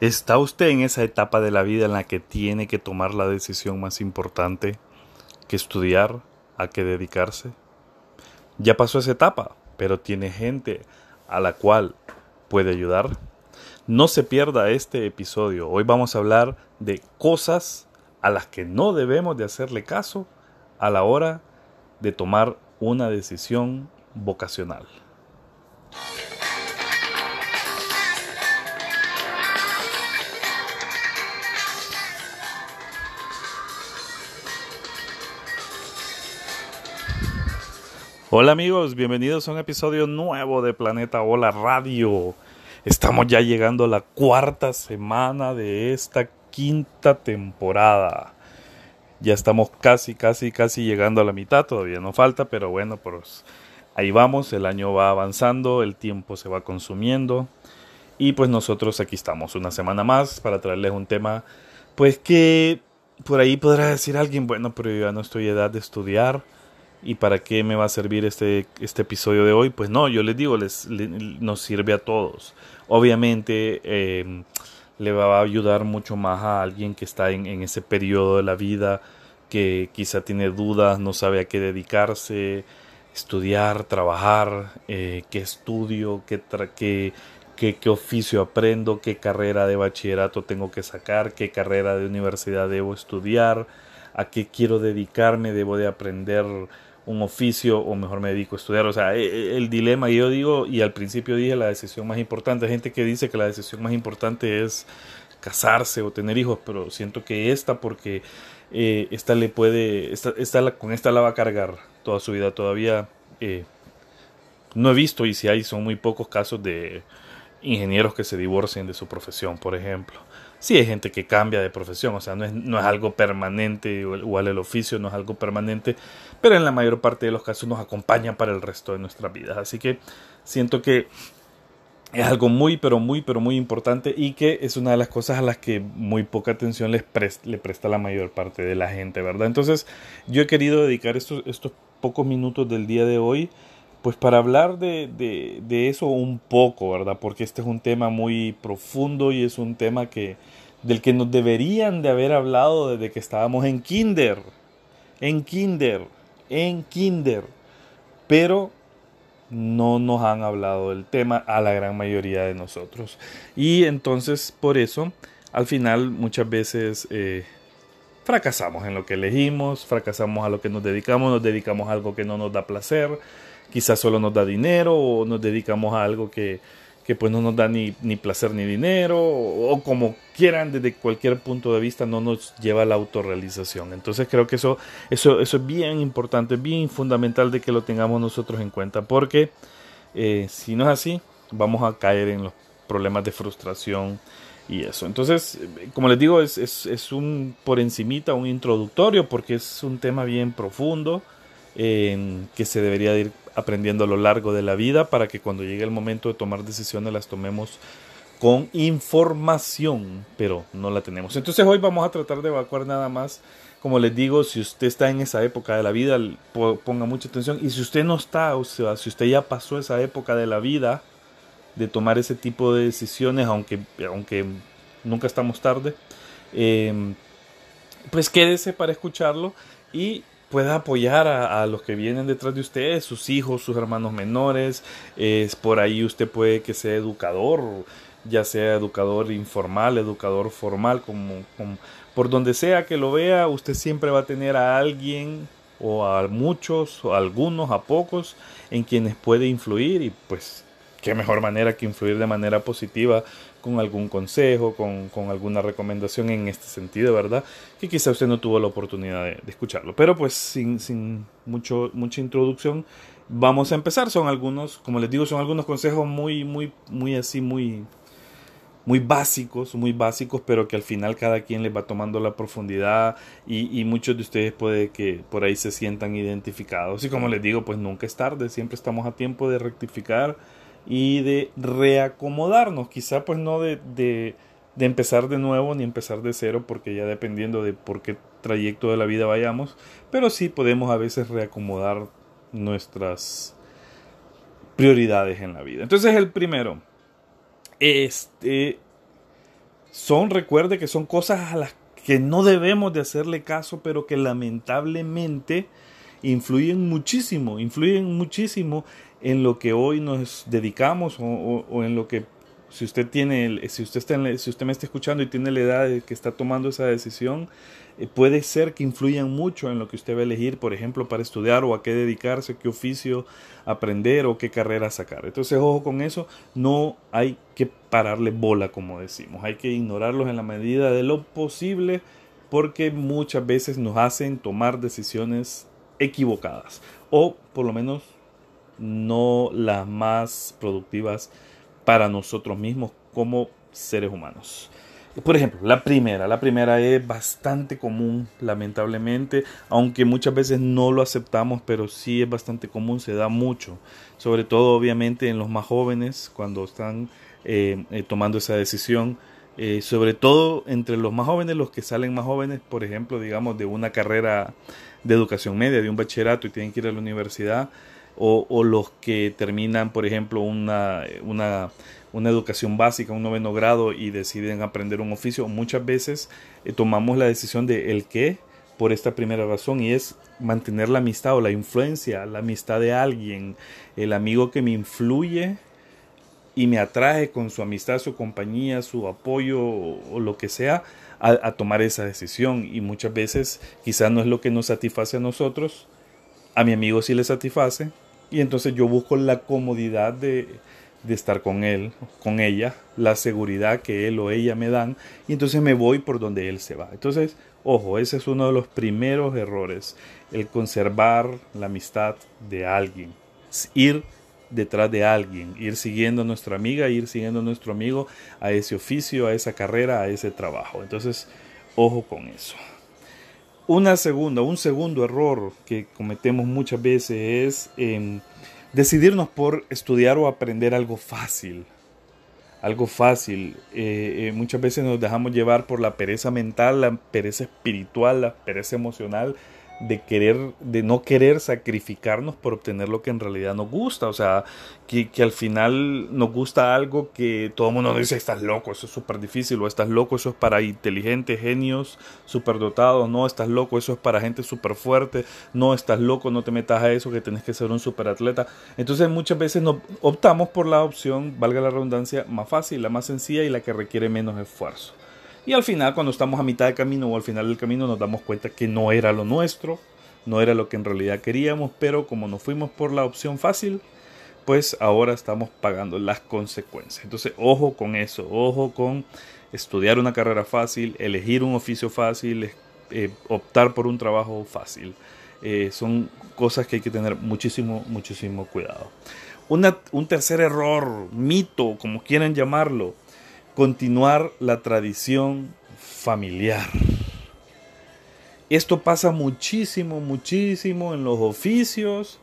¿Está usted en esa etapa de la vida en la que tiene que tomar la decisión más importante que estudiar, a qué dedicarse? Ya pasó esa etapa, pero tiene gente a la cual puede ayudar. No se pierda este episodio. Hoy vamos a hablar de cosas a las que no debemos de hacerle caso a la hora de tomar una decisión vocacional. Hola amigos, bienvenidos a un episodio nuevo de Planeta Hola Radio. Estamos ya llegando a la cuarta semana de esta quinta temporada. Ya estamos casi, casi, casi llegando a la mitad, todavía no falta, pero bueno, pues ahí vamos, el año va avanzando, el tiempo se va consumiendo y pues nosotros aquí estamos una semana más para traerles un tema pues que por ahí podrá decir alguien, bueno, pero yo ya no estoy edad de estudiar ¿Y para qué me va a servir este, este episodio de hoy? Pues no, yo les digo, les, nos sirve a todos. Obviamente em, le va a ayudar mucho más a alguien que está en, en, ese periodo de la vida, que quizá tiene dudas, no sabe a qué dedicarse, estudiar, trabajar, eh, qué estudio, qué, qué, qué, qué oficio aprendo, qué carrera de bachillerato tengo que sacar, qué carrera de universidad debo estudiar, a qué quiero dedicarme, debo de aprender un oficio o mejor me dedico a estudiar. O sea, e, e, el dilema, yo digo, y al principio dije la decisión más importante, hay gente que dice que la decisión más importante es casarse o tener hijos, pero siento que esta porque eh, esta le puede, esta, esta con esta la va a cargar toda su vida. Todavía eh, no he visto, y si hay, son muy pocos casos de ingenieros que se divorcien de su profesión, por ejemplo. Sí hay gente que cambia de profesión, o sea, no es, no es algo permanente, igual el oficio no es algo permanente, pero en la mayor parte de los casos nos acompaña para el resto de nuestras vidas. Así que siento que es algo muy, pero muy, pero muy importante y que es una de las cosas a las que muy poca atención les le presta la mayor parte de la gente, ¿verdad? Entonces, yo he querido dedicar estos, estos pocos minutos del día de hoy pues para hablar de, de, eso un poco, ¿verdad? Porque este es un tema muy profundo y es un tema que del que nos deberían de haber hablado desde que estábamos en kinder, en kinder, en kinder, pero no nos han hablado del tema a la gran mayoría de nosotros. Y entonces por eso al final muchas veces eh, fracasamos en lo que elegimos, fracasamos a lo que nos dedicamos, nos dedicamos a algo que no nos da placer quizás solo nos da dinero o nos dedicamos a algo que, que pues no nos da ni, ni placer ni dinero o, como quieran desde cualquier punto de vista no nos lleva a la autorrealización. Entonces creo que eso, eso, eso es bien importante, bien fundamental de que lo tengamos nosotros en cuenta porque eh, si no es así vamos a caer en los problemas de frustración y eso. Entonces, como les digo, es, es, es un por encimita, un introductorio porque es un tema bien profundo que se debería ir aprendiendo a lo largo de la vida para que cuando llegue el momento de tomar decisiones las tomemos con información, pero no la tenemos. Entonces hoy vamos a tratar de evacuar nada más. Como les digo, si usted está en esa época de la vida, ponga mucha atención. Y si usted no está, o si usted ya pasó esa época de la vida de tomar ese tipo de decisiones, aunque, aunque nunca estamos tarde, eh, pues quédese para escucharlo y pueda apoyar a, los que vienen detrás de ustedes, sus hijos, sus hermanos menores. Es por ahí usted puede que sea educador, ya sea educador informal, educador formal, como, por donde sea que lo vea, usted siempre va a tener a alguien o a muchos, o a algunos, a pocos, en quienes puede influir y pues qué mejor manera que influir de manera positiva con algún consejo, con, con, alguna recomendación en este sentido, ¿verdad? Que quizá usted no tuvo la oportunidad de, escucharlo. Pero pues sin, sin mucho, mucha introducción, vamos a empezar. Son algunos, como les digo, son algunos consejos muy, muy, muy así, muy, muy básicos, muy básicos, pero que al final cada quien les va tomando la profundidad y, y, muchos de ustedes puede que por ahí se sientan identificados. Y como les digo, pues nunca es tarde, siempre estamos a tiempo de rectificar y de reacomodarnos, quizá pues no de, de, de, empezar de nuevo ni empezar de cero, porque ya dependiendo de por qué trayecto de la vida vayamos, pero sí podemos a veces reacomodar nuestras prioridades en la vida. Entonces el primero, este, son, recuerde que son cosas a las que no debemos de hacerle caso, pero que lamentablemente influyen muchísimo, influyen muchísimo en lo que hoy nos dedicamos o, en lo que si usted tiene, si usted, está si usted me está escuchando y tiene la edad que está tomando esa decisión, eh, puede ser que influyan mucho en lo que usted va a elegir, por ejemplo, para estudiar o a qué dedicarse, qué oficio aprender o qué carrera sacar. Entonces, ojo con eso, no hay que pararle bola, como decimos, hay que ignorarlos en la medida de lo posible porque muchas veces nos hacen tomar decisiones equivocadas o por lo menos no las más productivas para nosotros mismos como seres humanos. Por ejemplo, la primera, la primera es bastante común, lamentablemente, aunque muchas veces no lo aceptamos, pero sí es bastante común, se da mucho, sobre todo obviamente en los más jóvenes, cuando están eh, eh, tomando esa decisión, eh, sobre todo entre los más jóvenes, los que salen más jóvenes, por ejemplo, digamos, de una carrera de educación media, de un bachillerato y tienen que ir a la universidad, o, los que terminan, por ejemplo, una, una, una, educación básica, un noveno grado y deciden aprender un oficio, muchas veces eh, tomamos la decisión de el qué por esta primera razón y es mantener la amistad o la influencia, la amistad de alguien, el amigo que me influye y me atrae con su amistad, su compañía, su apoyo o, lo que sea a, a, tomar esa decisión. Y muchas veces quizás no es lo que nos satisface a nosotros, a mi amigo sí le satisface, y entonces yo busco la comodidad de, de estar con él, con ella, la seguridad que él o ella me dan, y entonces me voy por donde él se va. Entonces, ojo, ese es uno de los primeros errores, el conservar la amistad de alguien, ir detrás de alguien, ir siguiendo a nuestra amiga, ir siguiendo a nuestro amigo a ese oficio, a esa carrera, a ese trabajo. Entonces, ojo con eso. Una segunda, un segundo error que cometemos muchas veces es em, decidirnos por estudiar o aprender algo fácil. Algo fácil. Eh, eh, muchas veces nos dejamos llevar por la pereza mental, la pereza espiritual, la pereza emocional de querer, de no querer sacrificarnos por obtener lo que en realidad nos gusta. O sea, que, que al final nos gusta algo que todo el mundo nos dice, estás loco, eso es súper difícil, o estás loco, eso es para inteligentes, genios, dotados no, estás loco, eso es para gente súper fuerte, no, estás loco, no te metas a eso, que tienes que ser un super atleta. Entonces muchas veces nos optamos por la opción, valga la redundancia, más fácil, la más sencilla y la que requiere menos esfuerzo. Y al final, cuando estamos a mitad de camino o al final del camino, nos damos cuenta que no era lo nuestro, no era lo que en realidad queríamos, pero como nos fuimos por la opción fácil, pues ahora estamos pagando las consecuencias. Entonces, ojo con eso, ojo con estudiar una carrera fácil, elegir un oficio fácil, eh, optar por un trabajo fácil. Eh, son cosas que hay que tener muchísimo, muchísimo cuidado. un tercer error, mito, como quieran llamarlo, continuar la tradición familiar. Esto pasa muchísimo, muchísimo en los oficios,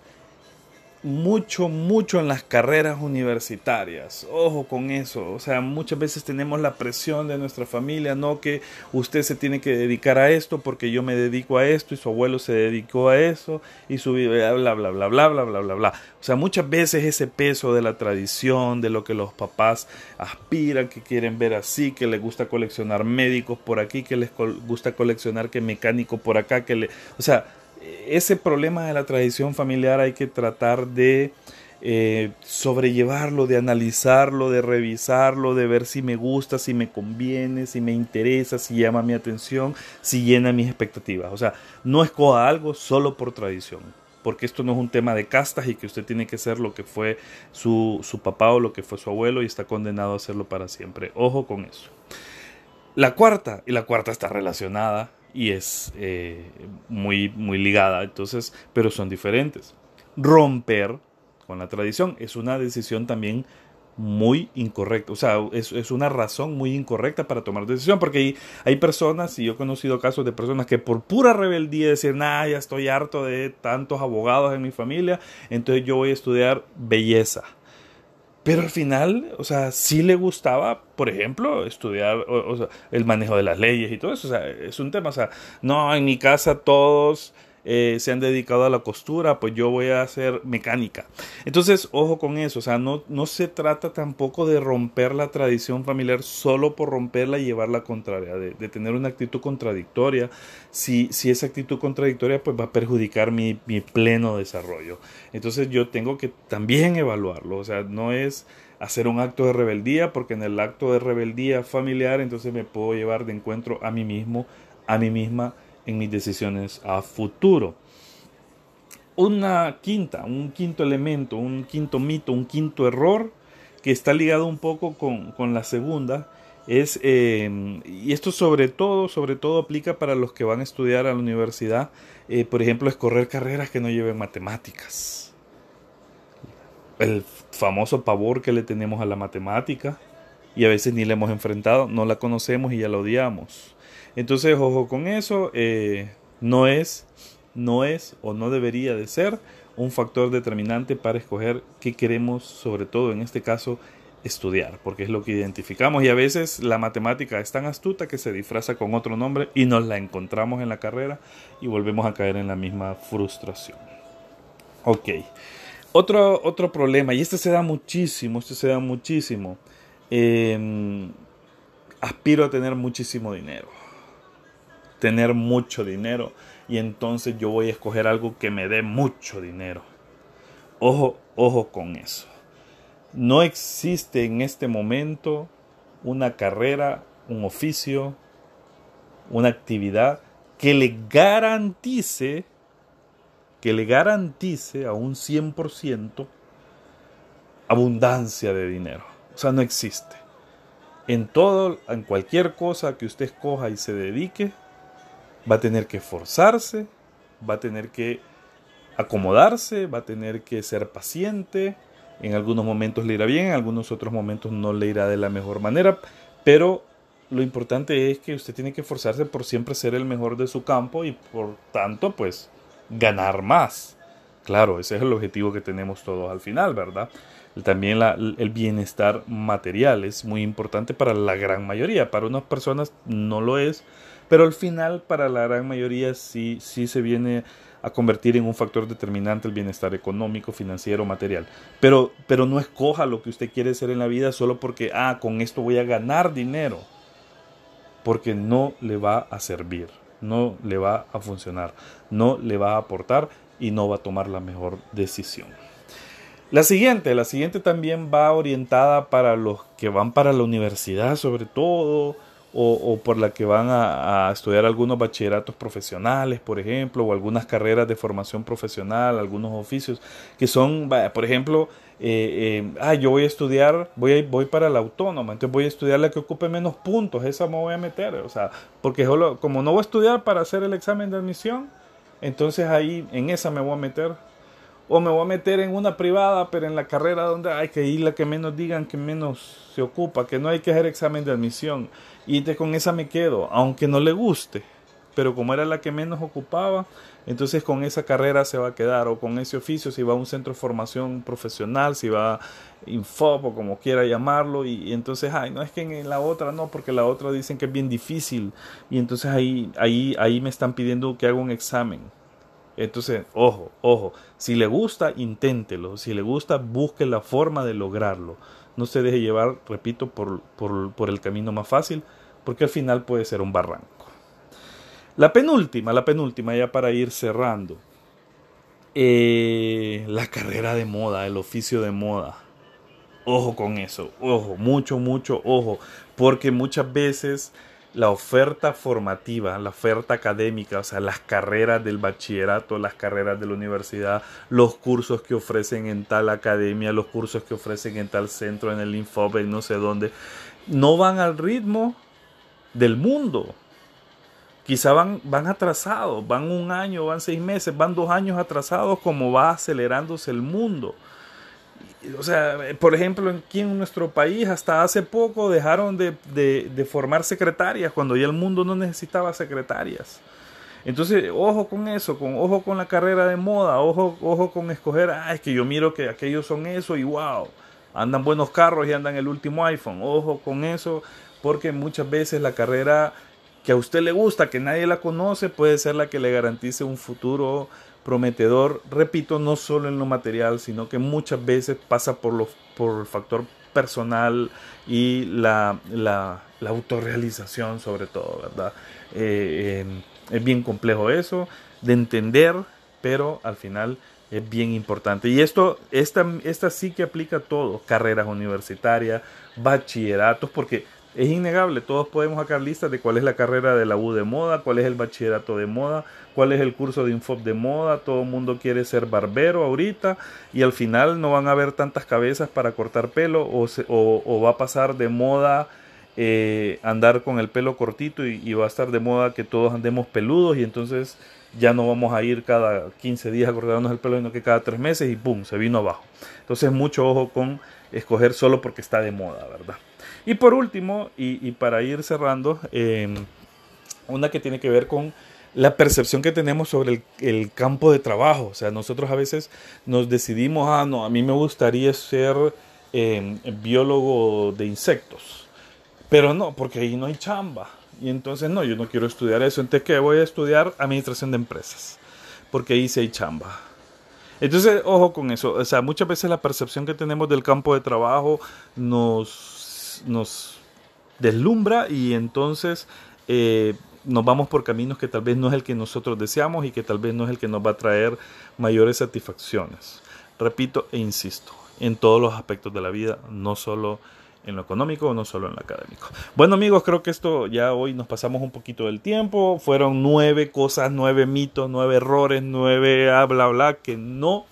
mucho, mucho en las carreras universitarias. Ojo con eso. O sea, muchas veces tenemos la presión de nuestra familia, no que usted se tiene que dedicar a esto porque yo me dedico a esto y su abuelo se dedicó a eso y su bla, bla, bla, bla, bla, bla, bla, bla. O sea, muchas veces ese peso de la tradición, de lo que los papás aspiran, que quieren ver así, que les gusta coleccionar médicos por aquí, que les co gusta coleccionar que mecánico por acá, que le... O sea, ese problema de la tradición familiar hay que tratar de eh, sobrellevarlo, de analizarlo, de revisarlo, de ver si me gusta, si me conviene, si me interesa, si llama mi atención, si llena mis expectativas. O sea, no escoja algo solo por tradición, porque esto no es un tema de castas y que usted tiene que ser lo que fue su, su papá o lo que fue su abuelo y está condenado a hacerlo para siempre. Ojo con eso. La cuarta, y la cuarta está relacionada y es eh, muy, muy ligada, entonces, pero son diferentes. Romper con la tradición es una decisión también muy incorrecta, o sea, es, es una razón muy incorrecta para tomar decisión, porque hay, hay, personas, y yo he conocido casos de personas que por pura rebeldía decir, nah, ya estoy harto de tantos abogados en mi familia, entonces yo voy a estudiar belleza pero al final, o sea, sí le gustaba, por ejemplo, estudiar el manejo de las leyes y todo eso. O sea, es un tema. O sea, no, en mi casa todos eh, se han dedicado a la costura, pues yo voy a hacer mecánica. Entonces, ojo con eso, o sea, no, no se trata tampoco de romper la tradición familiar solo por romperla y llevarla contraria, de, tener una actitud contradictoria. Si, si esa actitud contradictoria pues va a perjudicar mi, mi pleno desarrollo. Entonces yo tengo que también evaluarlo, o sea, no es hacer un acto de rebeldía, porque en el acto de rebeldía familiar entonces me puedo llevar de encuentro a mí mismo, a mí misma en mis decisiones a futuro. Una quinta, un quinto elemento, un quinto mito, un quinto error que está ligado un poco con, la segunda es, em, y esto sobre todo, sobre todo aplica para los que van a estudiar a la universidad, eh, por ejemplo, escorrer carreras que no lleven matemáticas. El famoso pavor que le tenemos a la matemática y a veces ni la hemos enfrentado, no la conocemos y ya la odiamos. Entonces, ojo con eso, eh, no es, no es o no debería de ser un factor determinante para escoger qué queremos, sobre todo en este caso, estudiar, porque es lo que identificamos y a veces la matemática es tan astuta que se disfraza con otro nombre y nos la encontramos en la carrera y volvemos a caer en la misma frustración. Ok, otro, otro problema, y este se da muchísimo, este se da muchísimo, em, aspiro a tener muchísimo dinero tener mucho dinero y entonces yo voy a escoger algo que me dé mucho dinero. Ojo, ojo con eso. No existe en este momento una carrera, un oficio, una actividad que le garantice que le garantice a un 100% abundancia de dinero. O sea, no existe. En todo, en cualquier cosa que usted escoja y se dedique, va a tener que esforzarse, va a tener que acomodarse, va a tener que ser paciente, en algunos momentos le irá bien, en algunos otros momentos no le irá de la mejor manera, pero lo importante es que usted tiene que esforzarse por siempre ser el mejor de su campo y por tanto pues ganar más. Claro, ese es el objetivo que tenemos todos al final, ¿verdad? También el bienestar material es muy importante para la gran mayoría, para unas personas no lo es, pero al final para la gran mayoría sí, sí se viene a convertir en un factor determinante el bienestar económico, financiero, material. Pero, pero no escoja lo que usted quiere ser en la vida solo porque, ah, con esto voy a ganar dinero, porque no le va a servir, no le va a funcionar, no le va a aportar y no va a tomar la mejor decisión. La siguiente, la siguiente también va orientada para los que van para la universidad sobre todo, o, por la que van a, estudiar algunos bachilleratos profesionales, por ejemplo, o algunas carreras de formación profesional, algunos oficios, que son, por ejemplo, eh, eh, ah, yo voy a estudiar, voy, a, voy para la autónoma, entonces voy a estudiar la que ocupe menos puntos, esa me voy a meter, o sea, porque como no voy a estudiar para hacer el examen de admisión, entonces ahí en esa me voy a meter o me voy a meter en una privada, pero en la carrera donde hay que ir la que menos digan que menos se ocupa, que no hay que hacer examen de admisión. Y con esa me quedo, aunque no le guste. Pero como era la que menos ocupaba, entonces con esa carrera se va a quedar, o con ese oficio, si va a un centro de formación profesional, si va a Infop o como quiera llamarlo, y, entonces, ay, no es que en la otra no, porque la otra dicen que es bien difícil, y entonces ahí, ahí, ahí me están pidiendo que haga un examen entonces, ojo, ojo, si le gusta, inténtelo, si le gusta, busque la forma de lograrlo. No se deje llevar, repito, por, por, el camino más fácil, porque al final puede ser un barranco. La penúltima, la penúltima, ya para ir cerrando. Eh, la carrera de moda, el oficio de moda. Ojo con eso, ojo, mucho, mucho, ojo, porque muchas veces la oferta formativa, la oferta académica, o sea, las carreras del bachillerato, las carreras de la universidad, los cursos que ofrecen en tal academia, los cursos que ofrecen en tal centro, en el Infobe, no sé dónde, no van al ritmo del mundo. Quizá van, van atrasados, van un año, van seis meses, van dos años atrasados como va acelerándose el mundo o sea, por ejemplo, aquí en nuestro país hasta hace poco dejaron de, de, formar secretarias cuando ya el mundo no necesitaba secretarias. Entonces, ojo con eso, con, ojo con la carrera de moda, ojo, ojo con escoger, ah, es que yo miro que aquellos son eso y wow, andan buenos carros y andan el último iPhone, ojo con eso, porque muchas veces la carrera que a usted le gusta, que nadie la conoce, puede ser la que le garantice un futuro prometedor, repito, no solo en lo material, sino que muchas veces pasa por, lo, por el factor personal y la, la, autorrealización sobre todo, ¿verdad? Eh, es bien complejo eso de entender, pero al final es bien importante. Y esto, esta, esta sí que aplica a todo, carreras universitarias, bachilleratos, porque es innegable, todos podemos sacar listas de cuál es la carrera de la U de moda, cuál es el bachillerato de moda, cuál es el curso de Infop de moda, todo el mundo quiere ser barbero ahorita y al final no van a haber tantas cabezas para cortar pelo o, o, va a pasar de moda eh, andar con el pelo cortito y, y, va a estar de moda que todos andemos peludos y entonces ya no vamos a ir cada 15 días a cortarnos el pelo, sino que cada 3 meses y ¡pum! se vino abajo. Entonces mucho ojo con escoger solo porque está de moda, ¿verdad? Y por último, y, para ir cerrando, em, una que tiene que ver con la percepción que tenemos sobre el, campo de trabajo. O sea, nosotros a veces nos decidimos, ah, no, a mí me gustaría ser em, biólogo de insectos. Pero no, porque ahí no hay chamba. Y entonces, no, yo no quiero estudiar eso. Entonces, ¿qué? Voy a estudiar administración de empresas. Porque ahí sí hay chamba. Entonces, ojo con eso. O sea, muchas veces la percepción que tenemos del campo de trabajo nos, nos deslumbra y entonces eh, nos vamos por caminos que tal vez no es el que nosotros deseamos y que tal vez no es el que nos va a traer mayores satisfacciones. Repito e insisto, en todos los aspectos de la vida, no solo en lo económico, no solo en lo académico. Bueno amigos, creo que esto ya hoy nos pasamos un poquito del tiempo. Fueron nueve cosas, nueve mitos, nueve errores, nueve bla bla bla que no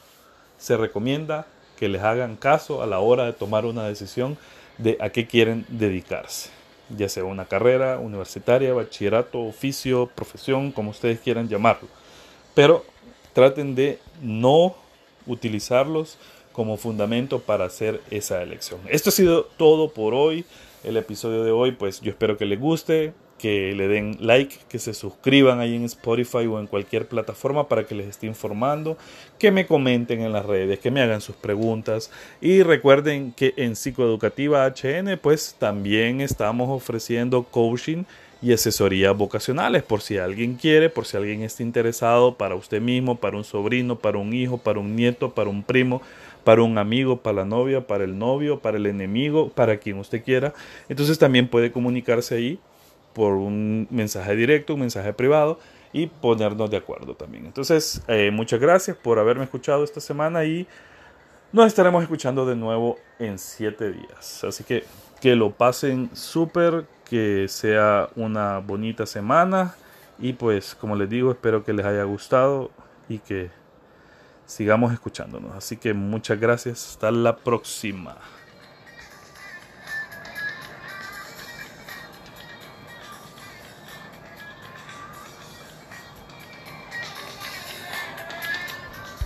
se recomienda que les hagan caso a la hora de tomar una decisión de a qué quieren dedicarse. Ya sea una carrera universitaria, bachillerato, oficio, profesión, como ustedes quieran llamarlo. Pero traten de no utilizarlos como fundamento para hacer esa elección. Esto ha sido todo por hoy. El episodio de hoy, pues yo espero que les guste, que le den like, que se suscriban ahí en Spotify o en cualquier plataforma para que les esté informando, que me comenten en las redes, que me hagan sus preguntas. Y recuerden que en Psicoeducativa HN pues también estamos ofreciendo coaching y asesorías vocacionales por si alguien quiere, por si alguien está interesado para usted mismo, para un sobrino, para un hijo, para un nieto, para un primo, para un amigo, para la novia, para el novio, para el enemigo, para quien usted quiera. Entonces también puede comunicarse ahí por un mensaje directo, un mensaje privado y ponernos de acuerdo también. Entonces, eh, muchas gracias por haberme escuchado esta semana y nos estaremos escuchando de nuevo en siete días. Así que que lo pasen súper que sea una bonita semana y pues como les digo espero que les haya gustado y que sigamos escuchándonos. Así que muchas gracias, hasta la próxima.